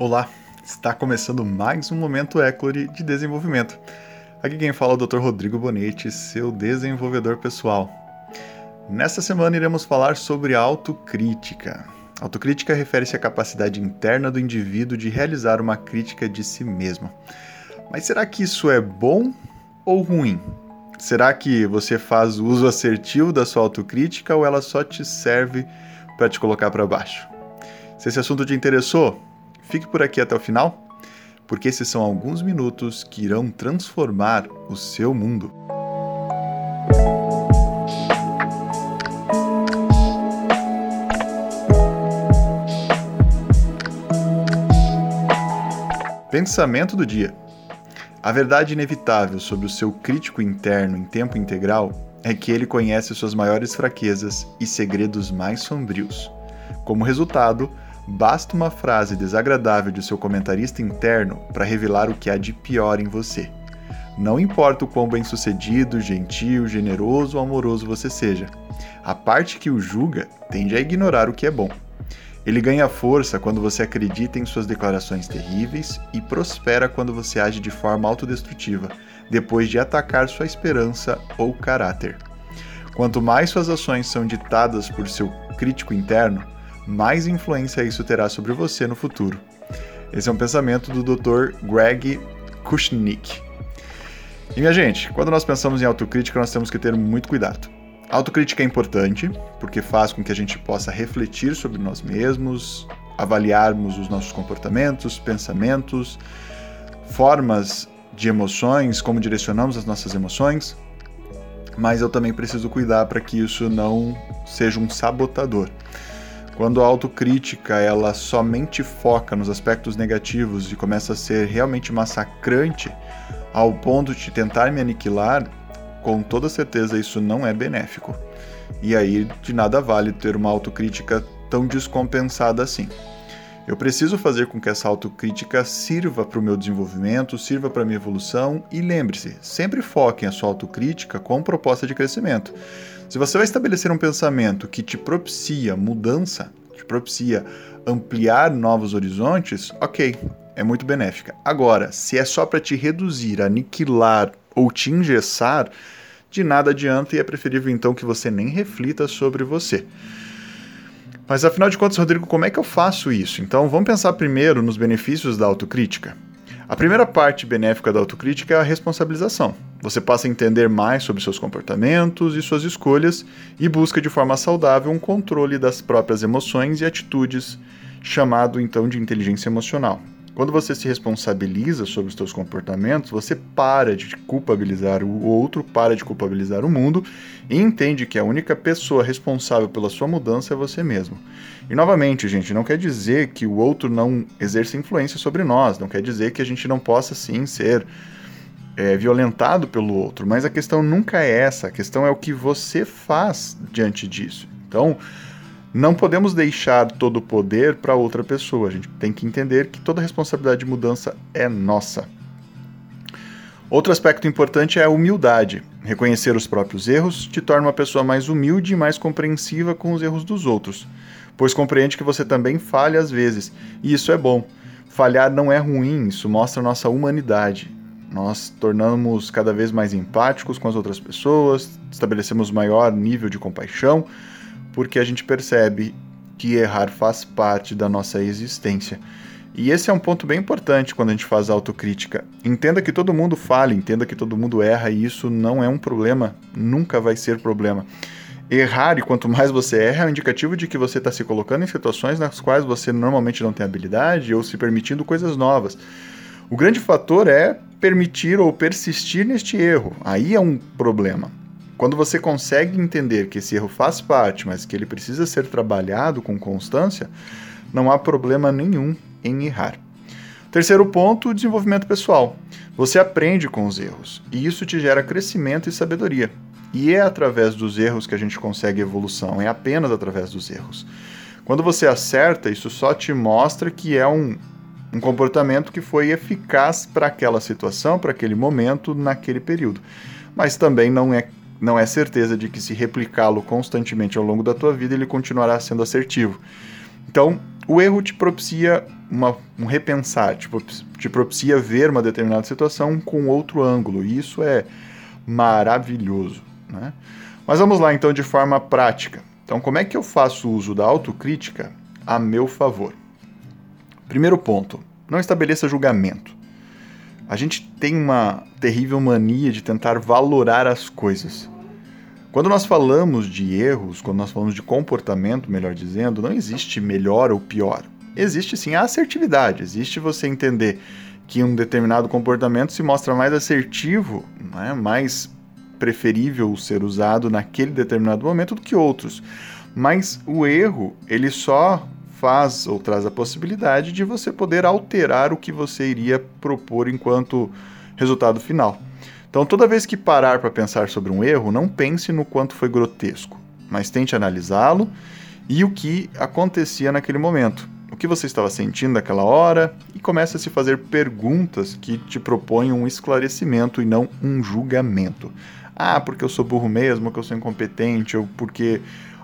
Olá, está começando mais um Momento Eclore de desenvolvimento. Aqui quem fala é o Dr. Rodrigo Bonetti, seu desenvolvedor pessoal. Nesta semana iremos falar sobre autocrítica. Autocrítica refere-se à capacidade interna do indivíduo de realizar uma crítica de si mesmo. Mas será que isso é bom ou ruim? Será que você faz o uso assertivo da sua autocrítica ou ela só te serve para te colocar para baixo? Se esse assunto te interessou, Fique por aqui até o final, porque esses são alguns minutos que irão transformar o seu mundo. Pensamento do dia. A verdade inevitável sobre o seu crítico interno em tempo integral é que ele conhece suas maiores fraquezas e segredos mais sombrios. Como resultado, Basta uma frase desagradável de seu comentarista interno para revelar o que há de pior em você. Não importa o quão bem-sucedido, gentil, generoso ou amoroso você seja, a parte que o julga tende a ignorar o que é bom. Ele ganha força quando você acredita em suas declarações terríveis e prospera quando você age de forma autodestrutiva, depois de atacar sua esperança ou caráter. Quanto mais suas ações são ditadas por seu crítico interno, mais influência isso terá sobre você no futuro. Esse é um pensamento do Dr. Greg Kushnick. E minha gente, quando nós pensamos em autocrítica, nós temos que ter muito cuidado. A autocrítica é importante porque faz com que a gente possa refletir sobre nós mesmos, avaliarmos os nossos comportamentos, pensamentos, formas de emoções, como direcionamos as nossas emoções. Mas eu também preciso cuidar para que isso não seja um sabotador. Quando a autocrítica ela somente foca nos aspectos negativos e começa a ser realmente massacrante ao ponto de tentar me aniquilar, com toda certeza isso não é benéfico. E aí de nada vale ter uma autocrítica tão descompensada assim. Eu preciso fazer com que essa autocrítica sirva para o meu desenvolvimento, sirva para a minha evolução e lembre-se, sempre foque a sua autocrítica com proposta de crescimento. Se você vai estabelecer um pensamento que te propicia mudança, te propicia ampliar novos horizontes, ok, é muito benéfica. Agora, se é só para te reduzir, aniquilar ou te engessar, de nada adianta e é preferível então que você nem reflita sobre você. Mas afinal de contas, Rodrigo, como é que eu faço isso? Então vamos pensar primeiro nos benefícios da autocrítica. A primeira parte benéfica da autocrítica é a responsabilização. Você passa a entender mais sobre seus comportamentos e suas escolhas e busca de forma saudável um controle das próprias emoções e atitudes, chamado então de inteligência emocional. Quando você se responsabiliza sobre os seus comportamentos, você para de culpabilizar o outro, para de culpabilizar o mundo e entende que a única pessoa responsável pela sua mudança é você mesmo. E novamente, gente, não quer dizer que o outro não exerça influência sobre nós, não quer dizer que a gente não possa sim ser é, violentado pelo outro, mas a questão nunca é essa, a questão é o que você faz diante disso. Então, não podemos deixar todo o poder para outra pessoa. A gente tem que entender que toda responsabilidade de mudança é nossa. Outro aspecto importante é a humildade. Reconhecer os próprios erros te torna uma pessoa mais humilde e mais compreensiva com os erros dos outros, pois compreende que você também falha às vezes, e isso é bom. Falhar não é ruim, isso mostra nossa humanidade. Nós tornamos cada vez mais empáticos com as outras pessoas, estabelecemos maior nível de compaixão, porque a gente percebe que errar faz parte da nossa existência. E esse é um ponto bem importante quando a gente faz autocrítica. Entenda que todo mundo fala, entenda que todo mundo erra e isso não é um problema, nunca vai ser problema. Errar, e quanto mais você erra, é um indicativo de que você está se colocando em situações nas quais você normalmente não tem habilidade ou se permitindo coisas novas. O grande fator é permitir ou persistir neste erro. Aí é um problema. Quando você consegue entender que esse erro faz parte, mas que ele precisa ser trabalhado com constância, não há problema nenhum em errar. Terceiro ponto, desenvolvimento pessoal. Você aprende com os erros e isso te gera crescimento e sabedoria. E é através dos erros que a gente consegue evolução, é apenas através dos erros. Quando você acerta, isso só te mostra que é um, um comportamento que foi eficaz para aquela situação, para aquele momento, naquele período. Mas também não é não é certeza de que se replicá-lo constantemente ao longo da tua vida ele continuará sendo assertivo. Então, O erro te propicia uma, um repensar, te, te propicia ver uma determinada situação com outro ângulo, e isso é maravilhoso. Né? Mas vamos lá então de forma prática. Então, como é que eu faço uso da autocrítica a meu favor? Primeiro ponto: não estabeleça julgamento. A gente tem uma terrível mania de tentar valorar as coisas. Quando nós falamos de erros, quando nós falamos de comportamento, melhor dizendo, não existe melhor ou pior. Existe sim a assertividade, existe você entender que um determinado comportamento se mostra mais assertivo, né, mais preferível ser usado naquele determinado momento do que outros. Mas o erro, ele só faz ou traz a possibilidade de você poder alterar o que você iria propor enquanto resultado final. Então, toda vez que parar para pensar sobre um erro, não pense no quanto foi grotesco, mas tente analisá-lo e o que acontecia naquele momento. O que você estava sentindo naquela hora e comece a se fazer perguntas que te propõem um esclarecimento e não um julgamento. Ah, porque eu sou burro mesmo, porque eu sou incompetente, ou porque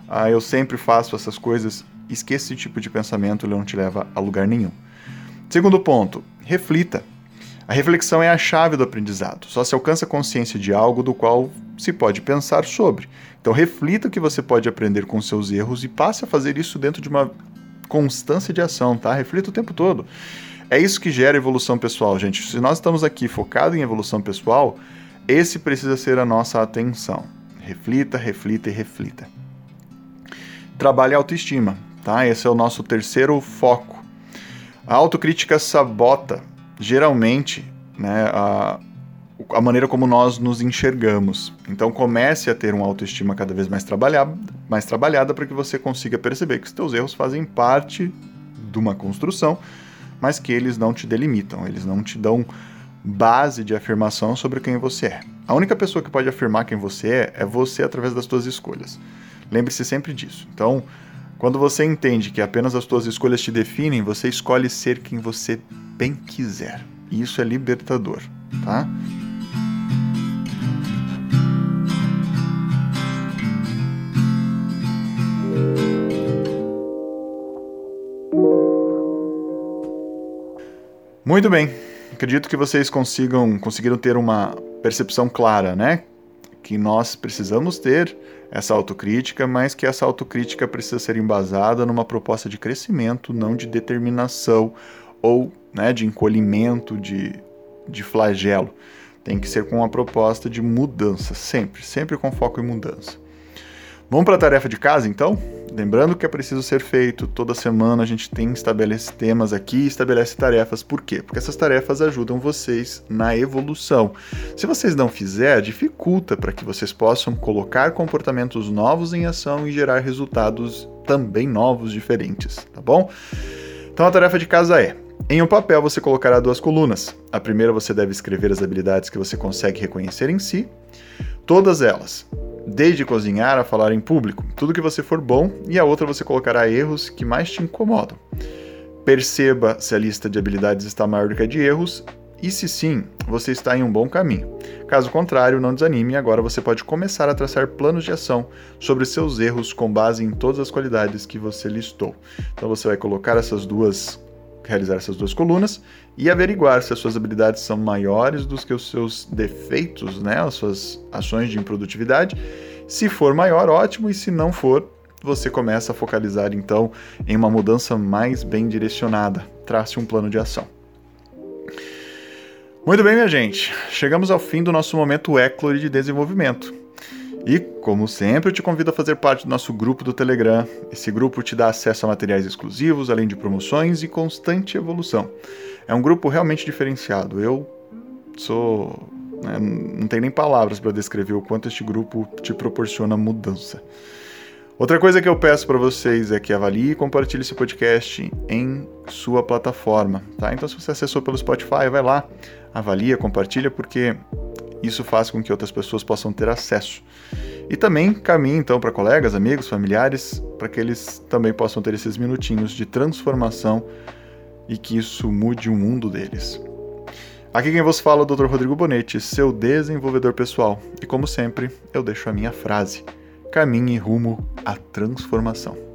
ah, eu sempre faço essas coisas. Esqueça esse tipo de pensamento, ele não te leva a lugar nenhum. Segundo ponto, reflita. A reflexão é a chave do aprendizado. Só se alcança consciência de algo do qual se pode pensar sobre. Então reflita o que você pode aprender com seus erros e passe a fazer isso dentro de uma constância de ação, tá? Reflita o tempo todo. É isso que gera evolução pessoal, gente. Se nós estamos aqui focados em evolução pessoal, esse precisa ser a nossa atenção. Reflita, reflita e reflita. Trabalhe a autoestima, tá? Esse é o nosso terceiro foco. A autocrítica sabota geralmente, né, a, a maneira como nós nos enxergamos. Então comece a ter uma autoestima cada vez mais trabalhada, mais trabalhada para que você consiga perceber que os teus erros fazem parte de uma construção, mas que eles não te delimitam, eles não te dão base de afirmação sobre quem você é. A única pessoa que pode afirmar quem você é é você através das suas escolhas. Lembre-se sempre disso. Então, quando você entende que apenas as suas escolhas te definem, você escolhe ser quem você bem quiser. E isso é libertador, tá? Muito bem. Acredito que vocês consigam conseguiram ter uma percepção clara, né? Que nós precisamos ter essa autocrítica, mas que essa autocrítica precisa ser embasada numa proposta de crescimento, não de determinação ou né, de encolhimento, de, de flagelo. Tem que ser com uma proposta de mudança, sempre, sempre com foco em mudança. Vamos para a tarefa de casa, então? Lembrando que é preciso ser feito toda semana, a gente tem estabelece temas aqui, estabelece tarefas. Por quê? Porque essas tarefas ajudam vocês na evolução. Se vocês não fizerem, dificulta para que vocês possam colocar comportamentos novos em ação e gerar resultados também novos, diferentes, tá bom? Então a tarefa de casa é em um papel você colocará duas colunas. A primeira você deve escrever as habilidades que você consegue reconhecer em si, todas elas, desde cozinhar a falar em público, tudo que você for bom, e a outra você colocará erros que mais te incomodam. Perceba se a lista de habilidades está maior do que a de erros e se sim, você está em um bom caminho. Caso contrário, não desanime agora você pode começar a traçar planos de ação sobre seus erros com base em todas as qualidades que você listou. Então você vai colocar essas duas realizar essas duas colunas e averiguar se as suas habilidades são maiores do que os seus defeitos, né, as suas ações de improdutividade. Se for maior, ótimo, e se não for, você começa a focalizar então em uma mudança mais bem direcionada. Trace um plano de ação. Muito bem, minha gente. Chegamos ao fim do nosso momento Eclore de desenvolvimento. E, como sempre, eu te convido a fazer parte do nosso grupo do Telegram. Esse grupo te dá acesso a materiais exclusivos, além de promoções e constante evolução. É um grupo realmente diferenciado. Eu sou. Né, não tenho nem palavras para descrever o quanto este grupo te proporciona mudança. Outra coisa que eu peço para vocês é que avalie e compartilhe esse podcast em sua plataforma, tá? Então, se você acessou pelo Spotify, vai lá, avalia, compartilha, porque isso faz com que outras pessoas possam ter acesso. E também caminhe então para colegas, amigos, familiares, para que eles também possam ter esses minutinhos de transformação e que isso mude o mundo deles. Aqui quem vos fala é o Dr. Rodrigo Bonetti, seu desenvolvedor pessoal. E como sempre, eu deixo a minha frase: caminhe rumo à transformação.